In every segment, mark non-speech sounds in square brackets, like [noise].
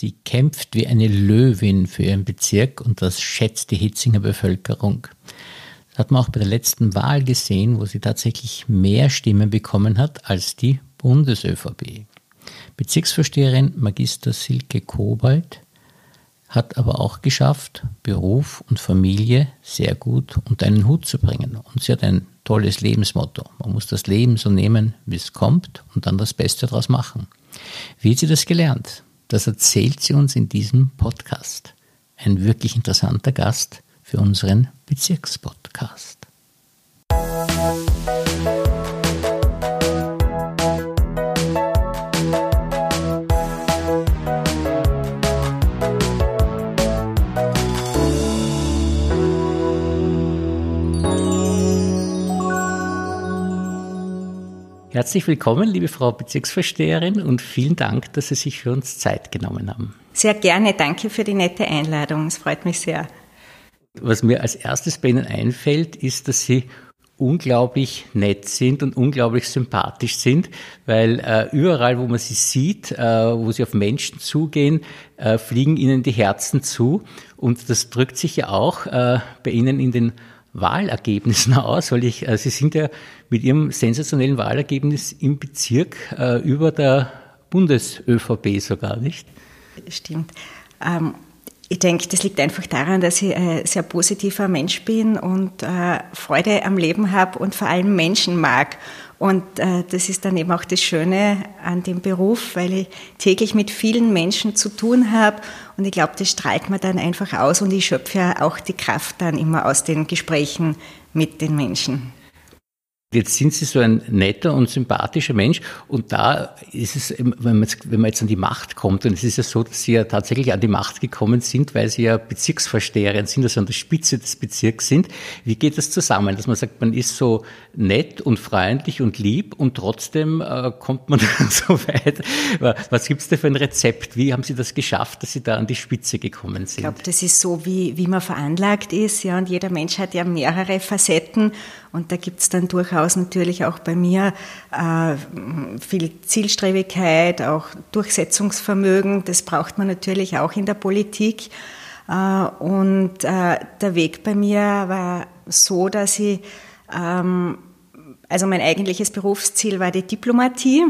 Sie kämpft wie eine Löwin für ihren Bezirk und das schätzt die Hitzinger Bevölkerung. Das hat man auch bei der letzten Wahl gesehen, wo sie tatsächlich mehr Stimmen bekommen hat als die Bundes-ÖVP. Bezirksvorsteherin Magister Silke Kobalt hat aber auch geschafft, Beruf und Familie sehr gut unter einen Hut zu bringen. Und sie hat ein tolles Lebensmotto. Man muss das Leben so nehmen, wie es kommt und dann das Beste daraus machen. Wie hat sie das gelernt? Das erzählt sie uns in diesem Podcast. Ein wirklich interessanter Gast für unseren Bezirkspodcast. Herzlich willkommen, liebe Frau Bezirksvorsteherin, und vielen Dank, dass Sie sich für uns Zeit genommen haben. Sehr gerne, danke für die nette Einladung. Es freut mich sehr. Was mir als erstes bei Ihnen einfällt, ist, dass Sie unglaublich nett sind und unglaublich sympathisch sind, weil äh, überall, wo man sie sieht, äh, wo sie auf Menschen zugehen, äh, fliegen ihnen die Herzen zu. Und das drückt sich ja auch äh, bei Ihnen in den Wahlergebnissen [laughs] aus, weil ich, äh, Sie sind ja mit Ihrem sensationellen Wahlergebnis im Bezirk äh, über der Bundes-ÖVP sogar, nicht? Stimmt. Ähm, ich denke, das liegt einfach daran, dass ich ein sehr positiver Mensch bin und äh, Freude am Leben habe und vor allem Menschen mag. Und äh, das ist dann eben auch das Schöne an dem Beruf, weil ich täglich mit vielen Menschen zu tun habe. Und ich glaube, das strahlt man dann einfach aus und ich schöpfe ja auch die Kraft dann immer aus den Gesprächen mit den Menschen. Jetzt sind Sie so ein netter und sympathischer Mensch und da ist es, wenn man, jetzt, wenn man jetzt an die Macht kommt, und es ist ja so, dass Sie ja tatsächlich an die Macht gekommen sind, weil Sie ja Bezirksvorsteherin sind, also an der Spitze des Bezirks sind. Wie geht das zusammen, dass man sagt, man ist so nett und freundlich und lieb und trotzdem äh, kommt man [laughs] so weit? Was gibt's da für ein Rezept? Wie haben Sie das geschafft, dass Sie da an die Spitze gekommen sind? Ich glaube, das ist so, wie, wie man veranlagt ist, ja, und jeder Mensch hat ja mehrere Facetten und da gibt's dann durchaus natürlich auch bei mir äh, viel Zielstrebigkeit, auch Durchsetzungsvermögen. Das braucht man natürlich auch in der Politik. Äh, und äh, der Weg bei mir war so, dass ich, ähm, also mein eigentliches Berufsziel war die Diplomatie.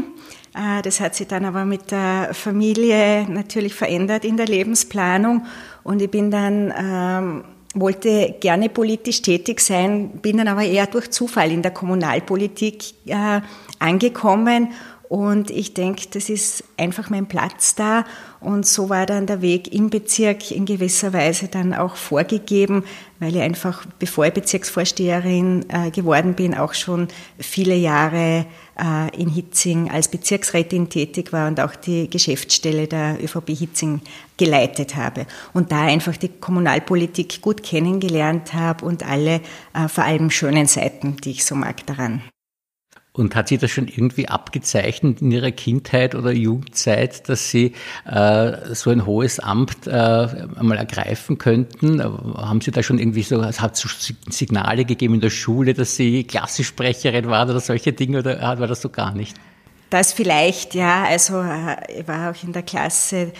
Äh, das hat sich dann aber mit der Familie natürlich verändert in der Lebensplanung. Und ich bin dann ähm, wollte gerne politisch tätig sein, bin dann aber eher durch Zufall in der Kommunalpolitik äh, angekommen und ich denke, das ist einfach mein Platz da. Und so war dann der Weg im Bezirk in gewisser Weise dann auch vorgegeben, weil ich einfach, bevor ich Bezirksvorsteherin äh, geworden bin, auch schon viele Jahre äh, in Hitzing als Bezirksrätin tätig war und auch die Geschäftsstelle der ÖVP Hitzing geleitet habe. Und da einfach die Kommunalpolitik gut kennengelernt habe und alle äh, vor allem schönen Seiten, die ich so mag daran. Und hat sie das schon irgendwie abgezeichnet in ihrer Kindheit oder Jugendzeit, dass sie äh, so ein hohes Amt äh, einmal ergreifen könnten? Haben Sie da schon irgendwie so, es hat so Signale gegeben in der Schule, dass Sie Klassensprecherin waren oder solche Dinge oder war das so gar nicht? Das vielleicht, ja. Also äh, ich war auch in der Klasse,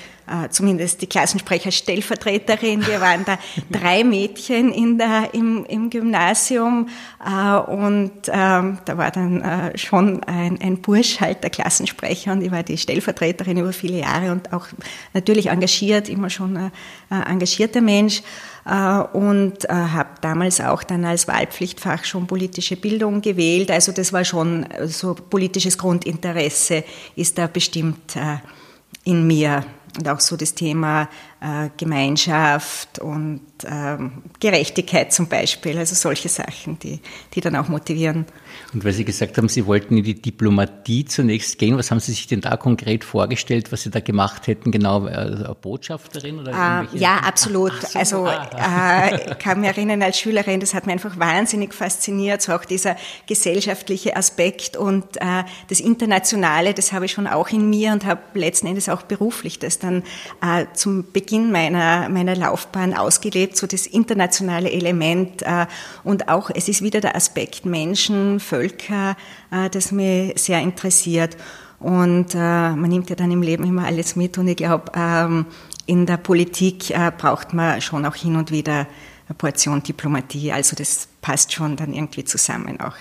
zumindest die Klassensprecher-Stellvertreterin. Wir waren da [laughs] drei Mädchen in der, im, im Gymnasium äh, und ähm, da war dann schon ein, ein Bursch halt der Klassensprecher und ich war die Stellvertreterin über viele Jahre und auch natürlich engagiert, immer schon ein engagierter Mensch. Äh, und äh, habe damals auch dann als Wahlpflichtfach schon politische Bildung gewählt. Also das war schon so politisches Grundinteresse ist da bestimmt äh, in mir und auch so das Thema Gemeinschaft und ähm, Gerechtigkeit zum Beispiel, also solche Sachen, die, die dann auch motivieren. Und weil Sie gesagt haben, Sie wollten in die Diplomatie zunächst gehen, was haben Sie sich denn da konkret vorgestellt, was Sie da gemacht hätten? Genau, also Botschafterin oder äh, Ja, absolut. Ach, ach so, also ah. äh, kann mich erinnern als Schülerin, das hat mich einfach wahnsinnig fasziniert, so auch dieser gesellschaftliche Aspekt und äh, das Internationale, das habe ich schon auch in mir und habe letzten Endes auch beruflich das dann äh, zum Beginn meiner, meiner Laufbahn ausgelebt, so das internationale Element äh, und auch, es ist wieder der Aspekt Menschen, Völker, äh, das mich sehr interessiert. Und äh, man nimmt ja dann im Leben immer alles mit. Und ich glaube, ähm, in der Politik äh, braucht man schon auch hin und wieder eine Portion Diplomatie. Also das passt schon dann irgendwie zusammen auch.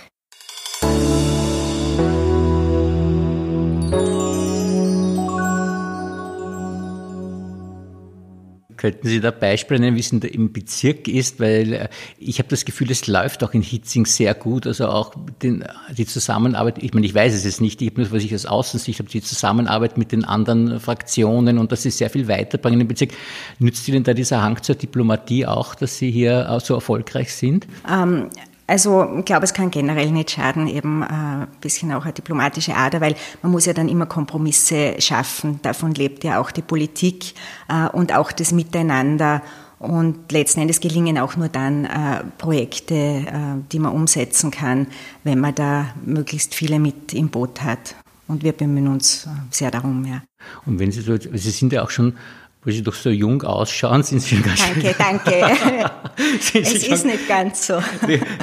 Könnten Sie da Beispiele nennen, wie es im Bezirk ist? Weil äh, ich habe das Gefühl, es läuft auch in Hitzing sehr gut. Also auch den, die Zusammenarbeit, ich meine, ich weiß es jetzt nicht, ich habe nur, was ich aus Außensicht habe, die Zusammenarbeit mit den anderen Fraktionen und dass Sie sehr viel weiterbringen im Bezirk. Nützt Ihnen da dieser Hang zur Diplomatie auch, dass Sie hier auch so erfolgreich sind? Ähm, also ich glaube, es kann generell nicht schaden, eben ein äh, bisschen auch eine diplomatische Ader, weil man muss ja dann immer Kompromisse schaffen. Davon lebt ja auch die Politik äh, und auch das Miteinander. Und letzten Endes gelingen auch nur dann äh, Projekte, die man umsetzen kann, wenn man da möglichst viele mit im Boot hat. Und wir bemühen uns sehr darum, ja. Und wenn Sie so, Sie sind ja auch schon wo Sie doch so jung ausschauen, sind Sie schon ganz danke, schön. Danke, [laughs] danke. es schon, ist nicht ganz so.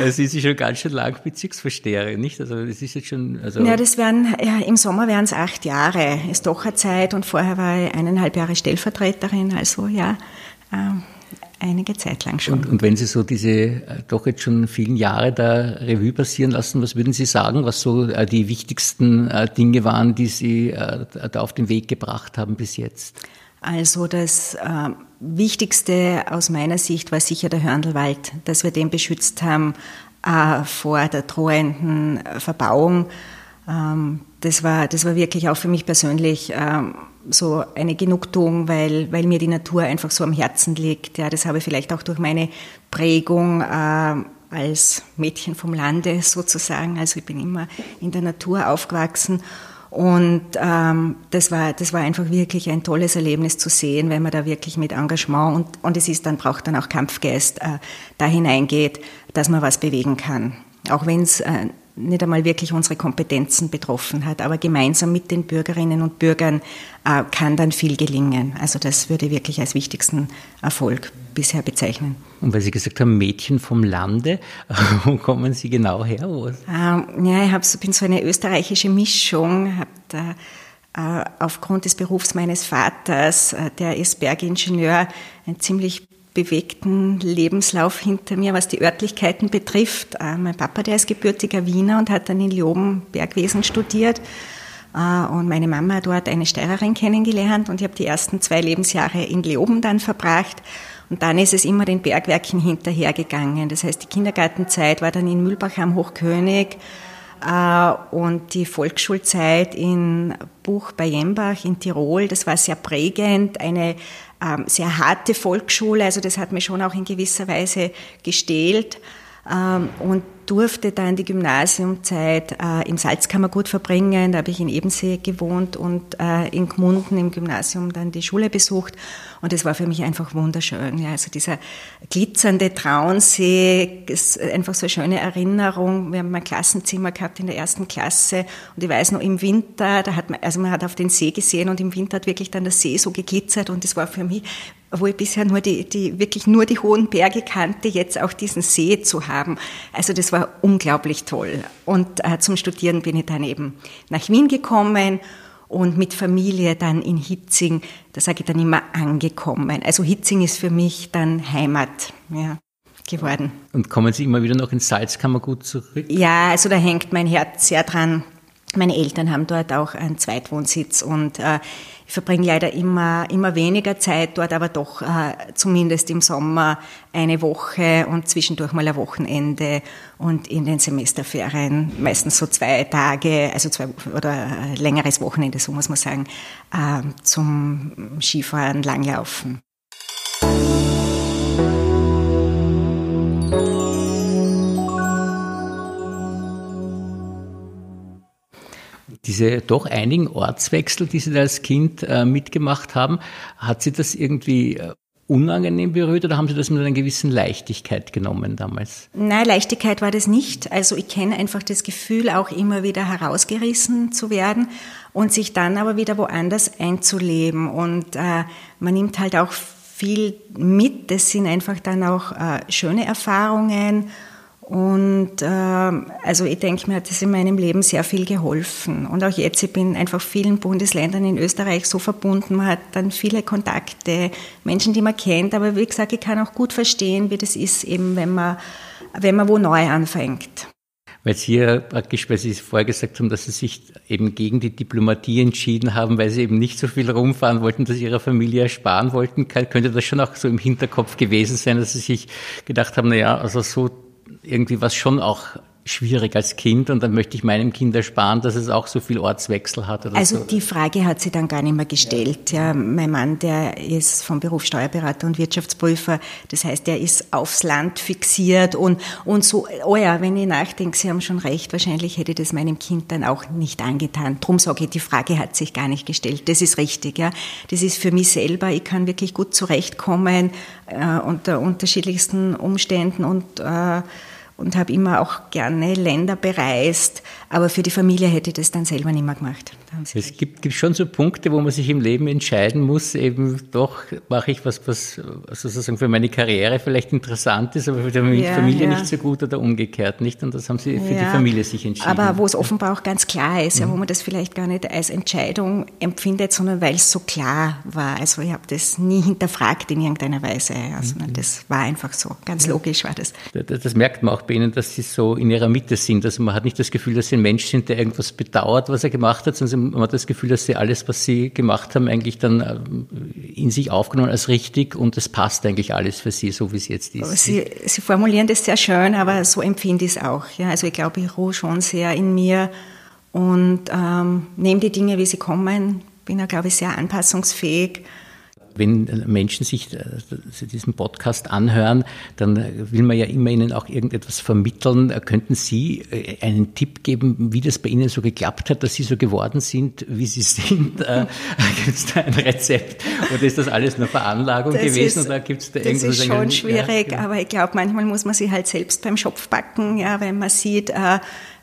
Sie sind schon ganz schön lang Bezirksvorsteherin, nicht? Also das ist jetzt schon. Also ja, das wären ja, im Sommer wären es acht Jahre. Ist doch eine Zeit und vorher war ich eineinhalb Jahre Stellvertreterin. Also ja. Äh, einige Zeit lang schon. Und, und, wenn Sie so diese äh, doch jetzt schon vielen Jahre da Revue passieren lassen, was würden Sie sagen, was so äh, die wichtigsten Dinge waren, die Sie da auf den Weg gebracht haben bis jetzt? Also das äh, Wichtigste aus meiner Sicht war sicher der Hörndelwald, dass wir den beschützt haben äh, vor der drohenden Verbauung. Ähm, das, war, das war wirklich auch für mich persönlich ähm, so eine Genugtuung, weil, weil mir die Natur einfach so am Herzen liegt. Ja, das habe ich vielleicht auch durch meine Prägung äh, als Mädchen vom Lande sozusagen. Also ich bin immer in der Natur aufgewachsen und ähm, das, war, das war einfach wirklich ein tolles Erlebnis zu sehen, wenn man da wirklich mit Engagement und, und es ist dann, braucht dann auch Kampfgeist äh, da hineingeht, dass man was bewegen kann. Auch wenn es äh, nicht einmal wirklich unsere Kompetenzen betroffen hat, aber gemeinsam mit den Bürgerinnen und Bürgern äh, kann dann viel gelingen. Also das würde ich wirklich als wichtigsten Erfolg bisher bezeichnen. Und weil Sie gesagt haben, Mädchen vom Lande, [laughs] wo kommen Sie genau her? Ähm, ja, ich hab, bin so eine österreichische Mischung, habe da äh, aufgrund des Berufs meines Vaters, äh, der ist Bergingenieur, ein ziemlich bewegten Lebenslauf hinter mir, was die Örtlichkeiten betrifft. Äh, mein Papa, der ist gebürtiger Wiener und hat dann in Leoben Bergwesen studiert. Äh, und meine Mama hat dort eine Steirerin kennengelernt und ich habe die ersten zwei Lebensjahre in Leoben dann verbracht. Und dann ist es immer den Bergwerken hinterhergegangen. Das heißt, die Kindergartenzeit war dann in Mühlbach am Hochkönig und die Volksschulzeit in Buch bei Jembach in Tirol. Das war sehr prägend. Eine ähm, sehr harte Volksschule, also das hat mir schon auch in gewisser Weise gestählt ähm, und durfte dann die Gymnasiumzeit äh, im Salzkammergut verbringen. Da habe ich in Ebensee gewohnt und äh, in Gmunden im Gymnasium dann die Schule besucht. Und es war für mich einfach wunderschön. Ja, also dieser glitzernde Traunsee ist einfach so eine schöne Erinnerung. Wir haben ein Klassenzimmer gehabt in der ersten Klasse und ich weiß noch im Winter, da hat man, also man hat auf den See gesehen und im Winter hat wirklich dann der See so geglitzert und es war für mich wo ich bisher nur die, die, wirklich nur die hohen Berge kannte, jetzt auch diesen See zu haben. Also das war unglaublich toll. Und äh, zum Studieren bin ich dann eben nach Wien gekommen und mit Familie dann in Hitzing, da sage ich dann immer angekommen. Also Hitzing ist für mich dann Heimat ja, geworden. Und kommen Sie immer wieder noch ins Salzkammergut zurück? Ja, also da hängt mein Herz sehr dran. Meine Eltern haben dort auch einen Zweitwohnsitz und äh, ich verbringe leider immer, immer weniger Zeit dort, aber doch äh, zumindest im Sommer eine Woche und zwischendurch mal ein Wochenende und in den Semesterferien meistens so zwei Tage, also zwei oder längeres Wochenende, so muss man sagen, äh, zum Skifahren, Langlaufen. Diese doch einigen Ortswechsel, die Sie da als Kind äh, mitgemacht haben, hat Sie das irgendwie äh, unangenehm berührt oder haben Sie das mit einer gewissen Leichtigkeit genommen damals? Nein, Leichtigkeit war das nicht. Also ich kenne einfach das Gefühl, auch immer wieder herausgerissen zu werden und sich dann aber wieder woanders einzuleben. Und äh, man nimmt halt auch viel mit. Das sind einfach dann auch äh, schöne Erfahrungen Und äh, also ich denke, mir hat das in meinem Leben sehr viel geholfen. Und auch jetzt, ich bin einfach vielen Bundesländern in Österreich so verbunden. Man hat dann viele Kontakte, Menschen, die man kennt. Aber wie gesagt, ich kann auch gut verstehen, wie das ist, eben wenn man, wenn man wo neu anfängt. Weil Sie ja praktisch, weil Sie vorher gesagt haben, dass Sie sich eben gegen die Diplomatie entschieden haben, weil Sie eben nicht so viel rumfahren wollten, dass Ihrer Familie ersparen wollten, könnte das schon auch so im Hinterkopf gewesen sein, dass Sie sich gedacht haben, na ja, also so irgendwie was schon auch schwierig als Kind und dann möchte ich meinem Kind ersparen, dass es auch so viel Ortswechsel hat. also so. die Frage hat sie dann gar nicht mehr gestellt. Ja. ja. mein Mann, der ist vom Beruf Steuerberater und Wirtschaftsprüfer, das heißt, der ist aufs Land fixiert und, und so, oh ja, wenn ich nachdenke, Sie haben schon recht, wahrscheinlich hätte ich das meinem Kind dann auch nicht angetan. Drum sage ich, die Frage hat sich gar nicht gestellt. Das ist richtig, ja. Das ist für mich selber, ich kann wirklich gut zurechtkommen äh, unter unterschiedlichsten Umständen und äh, und habe immer auch gerne Länder bereist, aber für die Familie hätte ich das dann selber nicht mehr gemacht. Es gibt, gibt, schon so Punkte, wo man sich im Leben entscheiden muss, eben doch mache ich was, was sozusagen für meine Karriere vielleicht interessant ist, aber für die ja, Familie ja. nicht so gut oder umgekehrt nicht. Und das haben Sie für ja, die Familie sich entschieden. Aber wo es offenbar auch ganz klar ist, mhm. wo man das vielleicht gar nicht als Entscheidung empfindet, sondern weil es so klar war. Also ich habe das nie hinterfragt in irgendeiner Weise, also mhm. das war einfach so, ganz logisch war das. das. Das merkt man auch bei Ihnen, dass Sie so in Ihrer Mitte sind. Also man hat nicht das Gefühl, dass Sie ein Mensch sind, der irgendwas bedauert, was er gemacht hat, sondern man hat das Gefühl, dass sie alles, was sie gemacht haben, eigentlich dann äh, in sich aufgenommen als richtig und es passt eigentlich alles für sie, so wie es jetzt ist. Sie, sie formulieren das sehr schön, aber so empfinde ich es auch. Ja. Also ich glaube, ich ruhe schon sehr in mir und ähm, nehme die Dinge, wie sie kommen. Bin ja, glaube ich, sehr anpassungsfähig wenn Menschen sich äh, diesen Podcast anhören, dann will man ja immer ihnen auch irgendetwas vermitteln. Könnten Sie äh, einen Tipp geben, wie das bei Ihnen so geklappt hat, dass Sie so geworden sind, wie Sie [laughs] sind? Äh, gibt es da ein Rezept? Oder ist das alles nur Veranlagung das gewesen? Ist, oder gibt's da das ist schon schwierig, ja, genau. aber ich glaube, manchmal muss man sich halt selbst beim Schopf backen, ja, wenn man sieht, äh,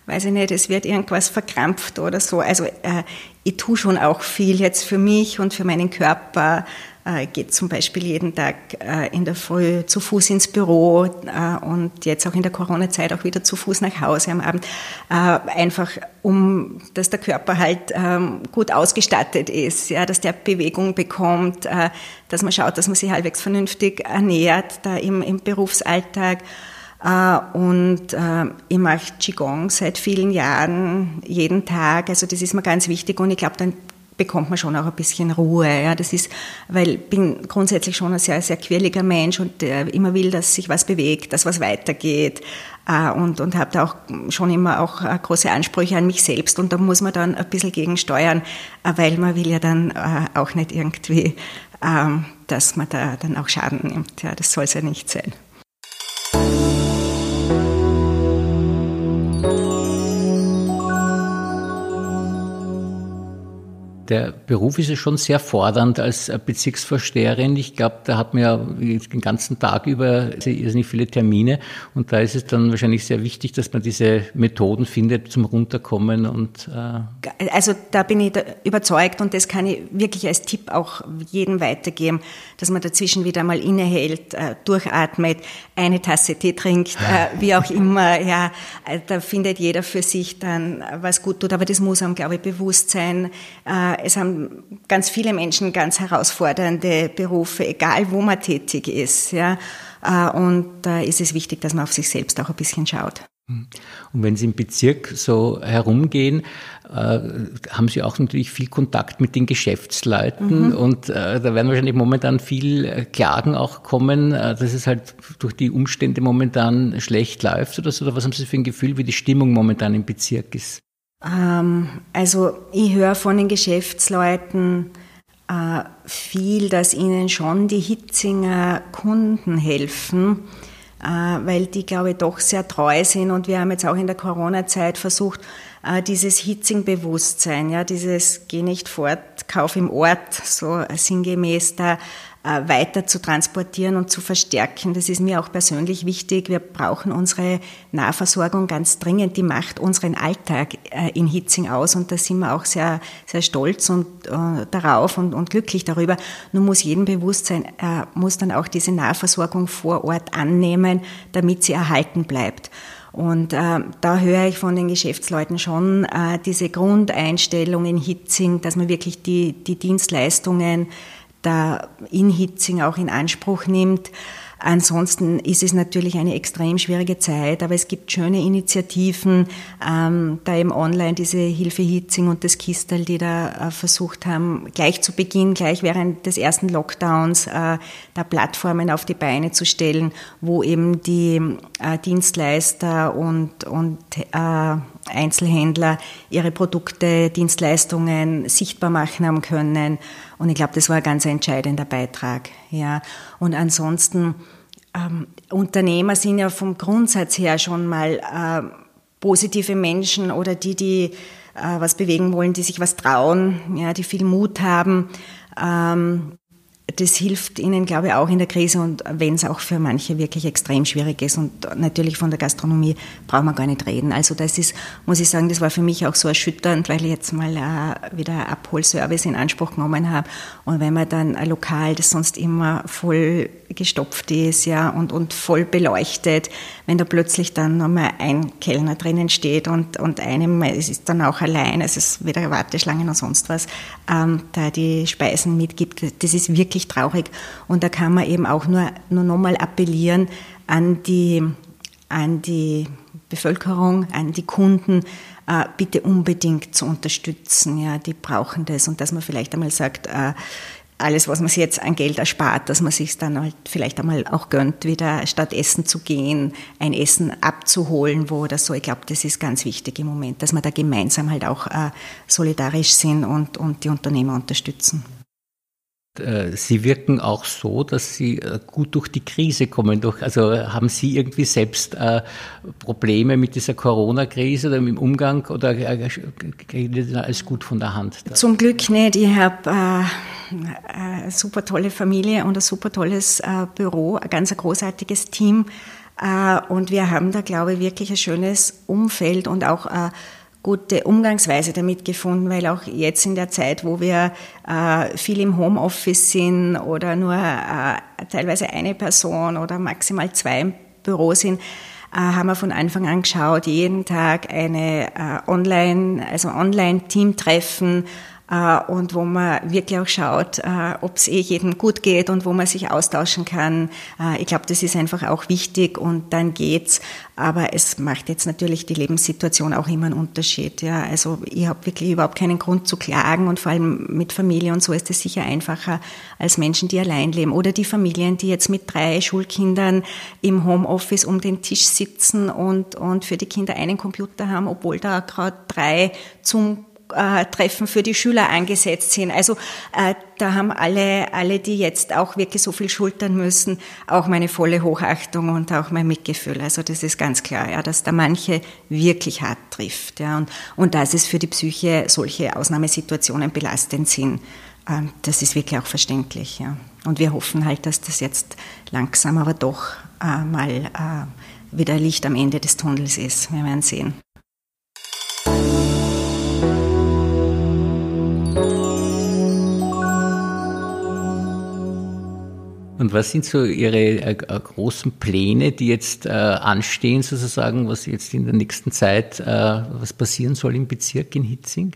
weiß ich nicht, es wird irgendwas verkrampft oder so. Also äh, ich tue schon auch viel jetzt für mich und für meinen Körper äh, geht zum Beispiel jeden Tag äh, in der Früh zu Fuß ins Büro äh, und jetzt auch in der Corona-Zeit auch wieder zu Fuß nach Hause am Abend, äh, einfach um, dass der Körper halt ähm, gut ausgestattet ist, ja, dass der Bewegung bekommt, äh, dass man schaut, dass man sich halbwegs vernünftig ernährt da im, im Berufsalltag. Äh, und ich mache Qigong seit vielen Jahren, jeden Tag. Also das ist mir ganz wichtig und ich glaube, dann bekommt man schon auch ein bisschen Ruhe. Ja, das ist, weil ich bin grundsätzlich schon ein sehr, sehr quirliger Mensch und äh, immer will, dass sich was bewegt, dass was weitergeht äh, und, und habe da auch schon immer auch äh, große Ansprüche an mich selbst und da muss man dann ein bisschen gegensteuern, äh, weil man will ja dann auch nicht irgendwie, ähm, dass man da dann auch Schaden nimmt. Ja, das soll es ja nicht sein. Der Beruf ist ja schon sehr fordernd als Bezirksvorsteherin. Ich glaube, da hat man ja den ganzen Tag über nicht viele Termine und da ist es dann wahrscheinlich sehr wichtig, dass man diese Methoden findet zum Runterkommen und äh also da bin ich überzeugt und das kann ich wirklich als Tipp auch jedem weitergeben, dass man dazwischen wieder mal innehält, äh, durchatmet, eine Tasse Tee trinkt, äh, [laughs] wie auch immer. Ja, äh, da findet jeder für sich dann was gut tut, aber das muss einem, glaube ich, bewusst sein es haben ganz viele Menschen ganz herausfordernde Berufe, egal wo man tätig ist. Ja. Äh, und da ist es wichtig, dass man auf sich selbst auch ein bisschen schaut. Und wenn Sie im Bezirk so herumgehen, äh, haben Sie auch natürlich viel Kontakt mit den Geschäftsleuten mhm. und äh, da werden wahrscheinlich momentan viel äh, Klagen auch kommen, äh, dass es halt durch die Umstände momentan schlecht läuft oder so. Oder was haben Sie für ein Gefühl, wie die Stimmung momentan im Bezirk ist? Ähm, also ich höre von den Geschäftsleuten äh, viel, dass ihnen schon die Hitzinger Kunden helfen, äh, weil die, glaube ich, doch sehr treu sind. Und wir haben jetzt auch in der Corona-Zeit versucht, äh, dieses Hitzing-Bewusstsein, ja, dieses Geh nicht fort, Kauf im Ort, so sinngemäß da weiter zu transportieren und zu verstärken. Das ist mir auch persönlich wichtig. Wir brauchen unsere Nahversorgung ganz dringend. Die macht unseren Alltag äh, in Hitzing aus und da sind wir auch sehr, sehr stolz und, äh, darauf und, und glücklich darüber. Nun muss jedem bewusst sein, er muss dann auch diese Nahversorgung vor Ort annehmen, damit sie erhalten bleibt. Und äh, da höre ich von den Geschäftsleuten schon äh, diese Grundeinstellung in Hitzing, dass man wirklich die, die Dienstleistungen da in Hitzing auch in Anspruch nimmt. Ansonsten ist es natürlich eine extrem schwierige Zeit, aber es gibt schöne Initiativen, ähm, da eben online diese Hilfe Hitzing und das Kistel, die da äh, versucht haben, gleich zu Beginn, gleich während des ersten Lockdowns, äh, da Plattformen auf die Beine zu stellen, wo eben die äh, Dienstleister und, und äh, Einzelhändler ihre Produkte, Dienstleistungen sichtbar machen haben können. Und ich glaube, das war ein ganz entscheidender Beitrag. Ja. Und ansonsten, ähm, Unternehmer sind ja vom Grundsatz her schon mal äh, positive Menschen oder die, die äh, was bewegen wollen, die sich was trauen, ja, die viel Mut haben. Ähm, das hilft ihnen, glaube ich, auch in der Krise und wenn es auch für manche wirklich extrem schwierig ist. Und natürlich von der Gastronomie brauchen wir gar nicht reden. Also das ist, muss ich sagen, das war für mich auch so erschütternd, weil ich jetzt mal äh, wieder Abholservice in Anspruch genommen habe. Und wenn man dann ein Lokal, das sonst immer voll gestopft ist, ja, und, und voll beleuchtet, wenn da plötzlich dann nochmal ein Kellner drinnen steht und, und einem, es ist dann auch allein, es ist weder Warteschlangen noch sonst was, ähm, da die Speisen mitgibt, das ist wirklich traurig. Und da kann man eben auch nur, nur nochmal appellieren an die, an die Bevölkerung, an die Kunden, äh, bitte unbedingt zu unterstützen. Ja, die brauchen das. Und dass man vielleicht einmal sagt, äh, alles, was man sich jetzt an Geld erspart, dass man sich dann halt vielleicht einmal auch gönnt, wieder statt essen zu gehen, ein Essen abzuholen, wo oder so. Ich glaube, das ist ganz wichtig im Moment, dass wir da gemeinsam halt auch äh, solidarisch sind und, und die Unternehmer unterstützen. Äh, Sie wirken auch so, dass Sie äh, gut durch die Krise kommen. Also haben Sie irgendwie selbst äh, Probleme mit dieser Corona-Krise oder im Umgang oder geht das alles gut von der Hand? Zum Glück nicht. Ich habe eine super tolle Familie und ein super tolles Büro, ein ganz großartiges Team. Und wir haben da, glaube ich, wirklich ein schönes Umfeld und auch gute Umgangsweise damit gefunden, weil auch jetzt in der Zeit, wo wir äh, viel im Homeoffice sind oder nur äh, teilweise eine Person oder maximal zwei im Büro sind, äh, haben wir von Anfang an geschaut, jeden Tag eine äh, Online, also Online-Team-Treffen und wo man wirklich auch schaut, äh, ob es eh jedem gut geht und wo man sich austauschen kann. Äh, ich glaube, das ist einfach auch wichtig und dann geht's. Aber es macht jetzt natürlich die Lebenssituation auch immer einen Unterschied. Ja, also ich habe wirklich überhaupt keinen Grund zu klagen und vor allem mit Familie und so ist es sicher einfacher als Menschen, die allein leben oder die Familien, die jetzt mit drei Schulkindern im Homeoffice um den Tisch sitzen und, und für die Kinder einen Computer haben, obwohl da gerade drei zum äh, Treffen für die Schüler angesetzt sind. Also äh, da haben alle, alle, die jetzt auch wirklich so viel schultern müssen, auch meine volle Hochachtung und auch mein Mitgefühl. Also das ist ganz klar, ja, dass da manche wirklich hart trifft. Ja, und, und dass es für die Psyche solche Ausnahmesituationen belastend sind. Äh, das ist wirklich auch verständlich. Ja. Und wir hoffen halt, dass das jetzt langsam aber doch äh, mal äh, wieder Licht am Ende des Tunnels ist. Wir werden sehen. Und was sind so Ihre äh, äh, großen Pläne, die jetzt äh, anstehen, sozusagen, was jetzt in der nächsten Zeit, äh, was passieren soll im Bezirk in Hitzing?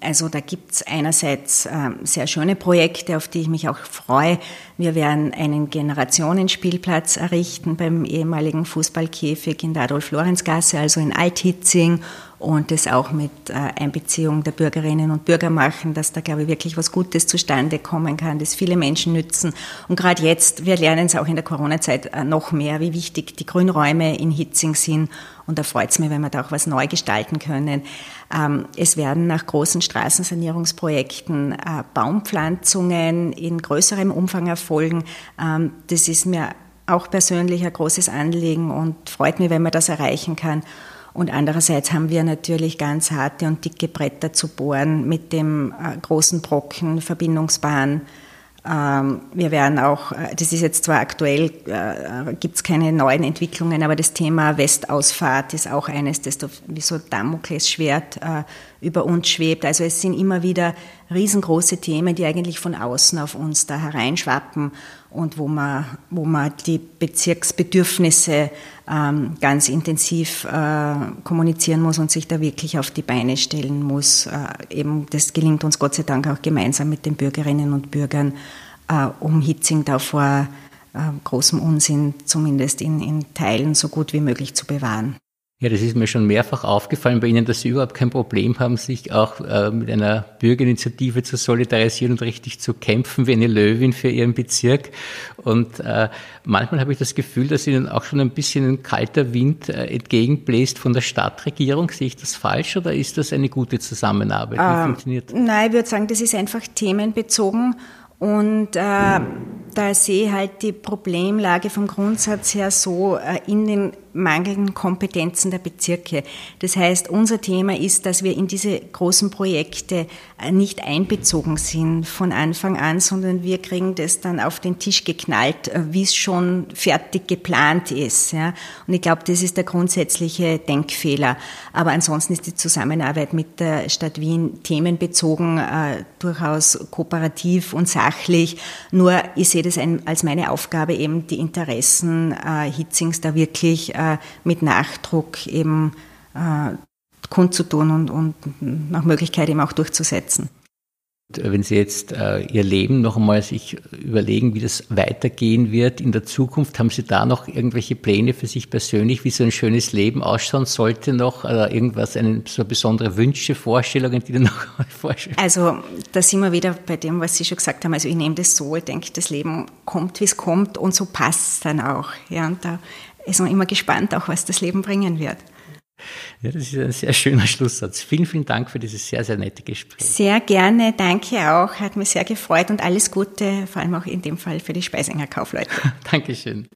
Also da gibt es einerseits äh, sehr schöne Projekte, auf die ich mich auch freue. Wir werden einen Generationenspielplatz errichten beim ehemaligen Fußballkäfig in der Adolf-Lorenz-Gasse, also in Althitzing und das auch mit äh, Einbeziehung der Bürgerinnen und Bürger machen, dass da, glaube ich, wirklich was Gutes zustande kommen kann, das viele Menschen nützen. Und gerade jetzt, wir lernen es auch in der Corona-Zeit äh, noch mehr, wie wichtig die Grünräume in Hitzing sind. Und da freut es mich, wenn wir da auch was neu gestalten können. Ähm, es werden nach großen Straßensanierungsprojekten äh, Baumpflanzungen in größerem Umfang erfolgen. Ähm, das ist mir auch persönlich ein großes Anliegen und freut mich, wenn man das erreichen kann. Und andererseits haben wir natürlich ganz harte und dicke Bretter zu bohren mit dem äh, großen Brocken Verbindungsbahn ähm, wir werden auch, äh, das ist jetzt zwar aktuell, äh, gibt es keine neuen Entwicklungen, aber das Thema Westausfahrt ist auch eines, das wie so Damoklesschwert über uns schwebt. Also es sind immer wieder riesengroße Themen, die eigentlich von außen auf uns da hereinschwappen und wo man, wo man die Bezirksbedürfnisse ähm, ganz intensiv äh, kommunizieren muss und sich da wirklich auf die Beine stellen muss. Äh, eben, das gelingt uns Gott sei Dank auch gemeinsam mit den Bürgerinnen und Bürgern, äh, um Hitzing da vor äh, großem Unsinn zumindest in, in Teilen so gut wie möglich zu bewahren. Ja, das ist mir schon mehrfach aufgefallen bei Ihnen, dass Sie überhaupt kein Problem haben, sich auch äh, mit einer Bürgerinitiative zu solidarisieren und richtig zu kämpfen wie eine Löwin für Ihren Bezirk. Und äh, manchmal habe ich das Gefühl, dass Ihnen auch schon ein bisschen ein kalter Wind äh, entgegenbläst von der Stadtregierung. Sehe ich das falsch oder ist das eine gute Zusammenarbeit? Wie ähm, funktioniert? Nein, ich würde sagen, das ist einfach themenbezogen. Und äh, da sehe ich halt die Problemlage vom Grundsatz her so äh, in den mangelnden Kompetenzen der Bezirke. Das heißt, unser Thema ist, dass wir in diese großen Projekte nicht einbezogen sind von Anfang an, sondern wir kriegen das dann auf den Tisch geknallt, wie es schon fertig geplant ist. Ja. Und ich glaube, das ist der grundsätzliche Denkfehler. Aber ansonsten ist die Zusammenarbeit mit der Stadt Wien themenbezogen, äh, durchaus kooperativ und sachlich. Nur ich sehe das ein, als meine Aufgabe, eben die Interessen äh, Hitzings da wirklich äh, mit Nachdruck eben äh, kundzutun und, und nach Möglichkeit eben auch durchzusetzen. Wenn Sie jetzt äh, Ihr Leben noch einmal sich überlegen, wie das weitergehen wird in der Zukunft, haben Sie da noch irgendwelche Pläne für sich persönlich, wie so ein schönes Leben ausschauen sollte noch? Oder irgendwas, eine, so besondere Wünsche, Vorstellungen, die dann noch [laughs] vorstellen? Also da sind wir wieder bei dem, was Sie schon gesagt haben. Also ich nehme das so, ich denke, das Leben kommt, wie es kommt und so passt es dann auch. Ja, und da ist man immer gespannt, auch was das Leben bringen wird. Ja, das ist ein sehr schöner Schlusssatz. Vielen, vielen Dank für dieses sehr, sehr nette Gespräch. Sehr gerne, danke auch. Hat mich sehr gefreut und alles Gute, vor allem auch in dem Fall für die Speisinger Kaufleute. [laughs] Dankeschön.